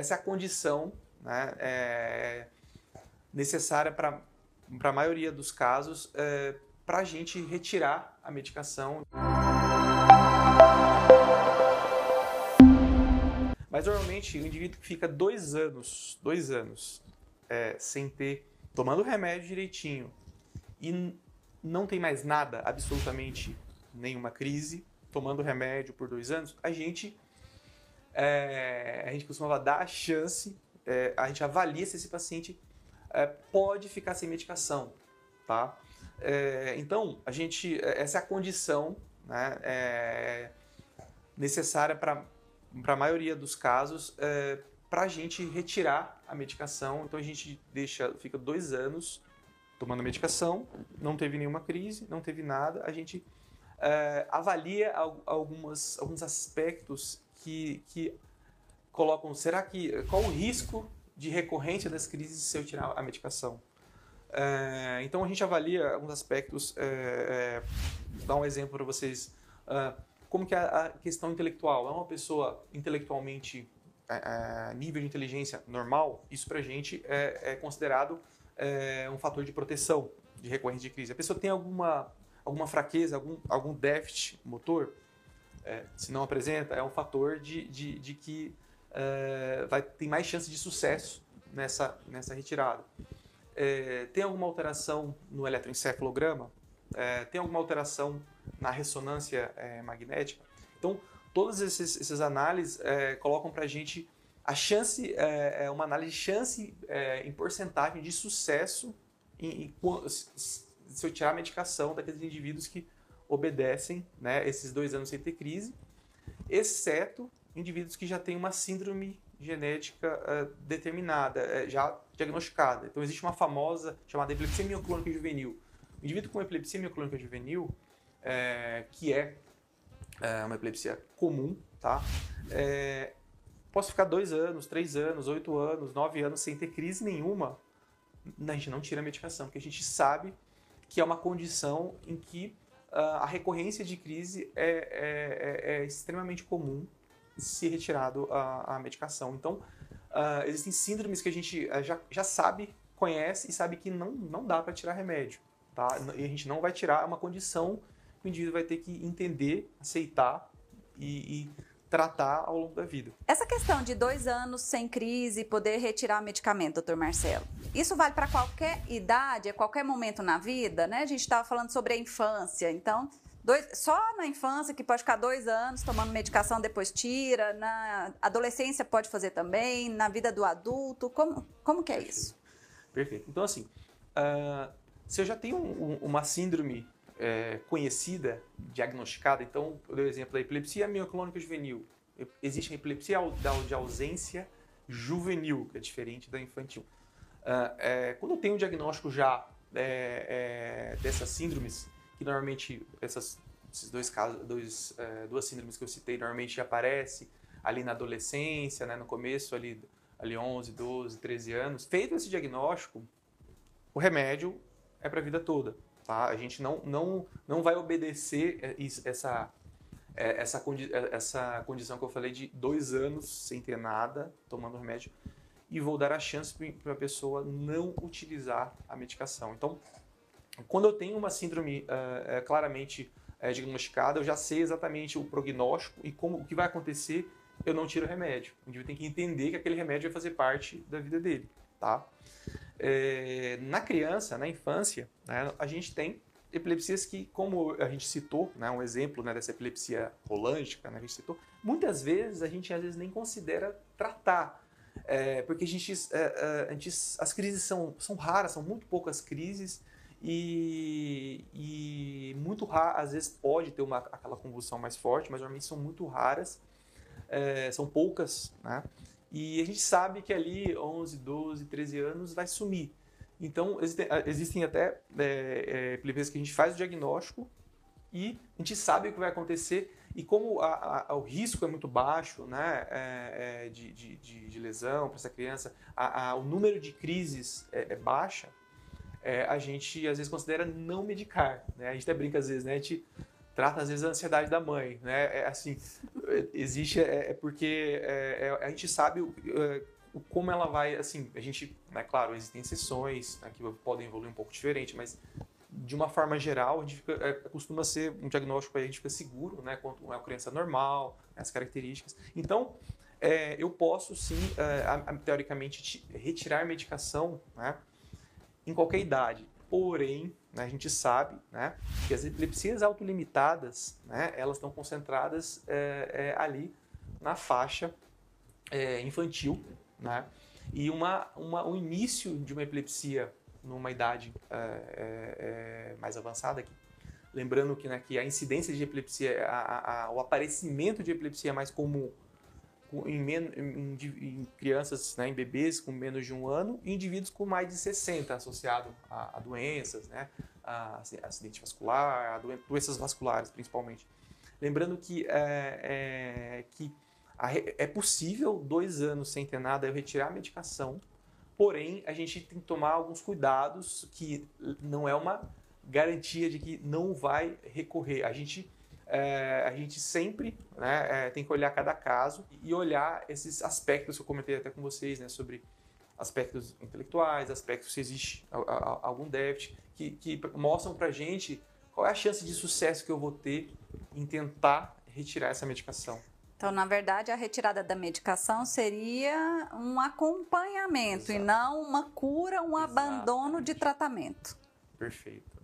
Essa é a condição né, é, necessária para a maioria dos casos é, para a gente retirar a medicação. Mas normalmente o indivíduo fica dois anos, dois anos é, sem ter, tomando o remédio direitinho e não tem mais nada, absolutamente nenhuma crise, tomando remédio por dois anos, a gente é, a gente costumava dar a chance, é, a gente avalia se esse paciente é, pode ficar sem medicação, tá? É, então, a gente, essa é a condição né, é, necessária para a maioria dos casos é, para a gente retirar a medicação. Então, a gente deixa, fica dois anos tomando medicação, não teve nenhuma crise, não teve nada, a gente avalia algumas, alguns aspectos que, que colocam, será que, qual o risco de recorrência das crises se eu tirar a medicação? É, então a gente avalia alguns aspectos, é, é, dar um exemplo para vocês, é, como que a, a, questão intelectual, é uma pessoa intelectualmente, é, é, nível de inteligência normal, isso para a gente é, considerado um fator de proteção de recorrência de crise. A pessoa tem alguma, alguma fraqueza, algum, algum déficit motor, é, se não apresenta, é um fator de, de, de que é, vai ter mais chance de sucesso nessa, nessa retirada. É, tem alguma alteração no eletroencefalograma? É, tem alguma alteração na ressonância é, magnética? Então, todas essas, essas análises é, colocam para a gente a chance, é, uma análise de chance em porcentagem de sucesso em, em, se eu tirar a medicação daqueles indivíduos que obedecem né, esses dois anos sem ter crise, exceto indivíduos que já têm uma síndrome genética uh, determinada, uh, já diagnosticada. Então, existe uma famosa chamada epilepsia mioclônica juvenil. O indivíduo com epilepsia mioclônica juvenil, uh, que é uma epilepsia comum, tá? posso ficar dois anos, três anos, oito anos, nove anos sem ter crise nenhuma. A gente não tira a medicação, porque a gente sabe que é uma condição em que a recorrência de crise é, é, é, é extremamente comum se retirado a, a medicação. Então, uh, existem síndromes que a gente uh, já, já sabe, conhece e sabe que não, não dá para tirar remédio. Tá? E a gente não vai tirar, é uma condição que o indivíduo vai ter que entender, aceitar e, e tratar ao longo da vida. Essa questão de dois anos sem crise, poder retirar medicamento, doutor Marcelo, isso vale para qualquer idade, a qualquer momento na vida, né? A gente estava falando sobre a infância, então Dois, só na infância, que pode ficar dois anos tomando medicação, depois tira. Na adolescência pode fazer também. Na vida do adulto. Como, como que é isso? Perfeito. Então, assim, uh, se eu já tenho um, uma síndrome é, conhecida, diagnosticada, então, eu dei o exemplo da epilepsia mioclônica juvenil. Existe a epilepsia de ausência juvenil, que é diferente da infantil. Uh, é, quando tenho um diagnóstico já é, é dessas síndromes, que normalmente essas, esses dois casos, dois, é, duas síndromes que eu citei, normalmente aparece ali na adolescência, né, no começo ali, ali 11, 12, 13 anos. Feito esse diagnóstico, o remédio é para a vida toda. Tá? A gente não, não, não vai obedecer essa, é, essa, é, essa condição que eu falei de dois anos sem ter nada, tomando remédio, e vou dar a chance para a pessoa não utilizar a medicação. Então, quando eu tenho uma síndrome uh, claramente uh, diagnosticada, eu já sei exatamente o prognóstico e como o que vai acontecer, eu não tiro o remédio. O indivíduo tem que entender que aquele remédio vai fazer parte da vida dele, tá? É, na criança, na infância, né, a gente tem epilepsias que, como a gente citou, né, um exemplo né, dessa epilepsia rolângica, né, a gente citou, muitas vezes a gente às vezes nem considera tratar, é, porque a gente, é, a gente, as crises são, são raras, são muito poucas crises, e, e muito raro, às vezes pode ter uma, aquela convulsão mais forte, mas normalmente são muito raras, é, são poucas, né? E a gente sabe que ali 11, 12, 13 anos vai sumir. Então existem, existem até é, é, que a gente faz o diagnóstico e a gente sabe o que vai acontecer e como a, a, o risco é muito baixo né, é, de, de, de, lesão para essa criança, a, o número de crises é, é baixa, a gente às vezes considera não medicar. Né? A gente até brinca às vezes, né? A gente trata às vezes a ansiedade da mãe, né? É assim, existe é, é porque é, é, a gente sabe o, é, como ela vai, assim, a gente, né, claro, existem sessões né, que podem evoluir um pouco diferente, mas de uma forma geral, a gente fica, é, costuma ser um diagnóstico aí, a gente fica seguro, né, quanto uma criança normal, né, as características. Então, é, eu posso sim, é, teoricamente, retirar medicação, né, em qualquer idade. Porém, né, a gente sabe né, que as epilepsias autolimitadas, né, elas estão concentradas é, é, ali na faixa é, infantil, né, e uma, uma, o início de uma epilepsia numa idade mais avançada aqui. Lembrando que, né, que a incidência de epilepsia, a, a, o aparecimento de epilepsia é mais comum em, em, em crianças, né, em bebês com menos de um ano e indivíduos com mais de 60 associado a, a doenças, né, a acidente vascular, a doenças vasculares principalmente. Lembrando que é, é que a, é possível dois anos sem ter nada eu retirar a medicação, porém a gente tem que tomar alguns cuidados que não é uma garantia de que não vai recorrer. A gente é, a gente sempre né, é, tem que olhar cada caso e olhar esses aspectos que eu comentei até com vocês, né, sobre aspectos intelectuais, aspectos se existe algum déficit, que, que mostram para a gente qual é a chance de sucesso que eu vou ter em tentar retirar essa medicação. Então, na verdade, a retirada da medicação seria um acompanhamento Exato. e não uma cura, um Exatamente. abandono de tratamento. Perfeito.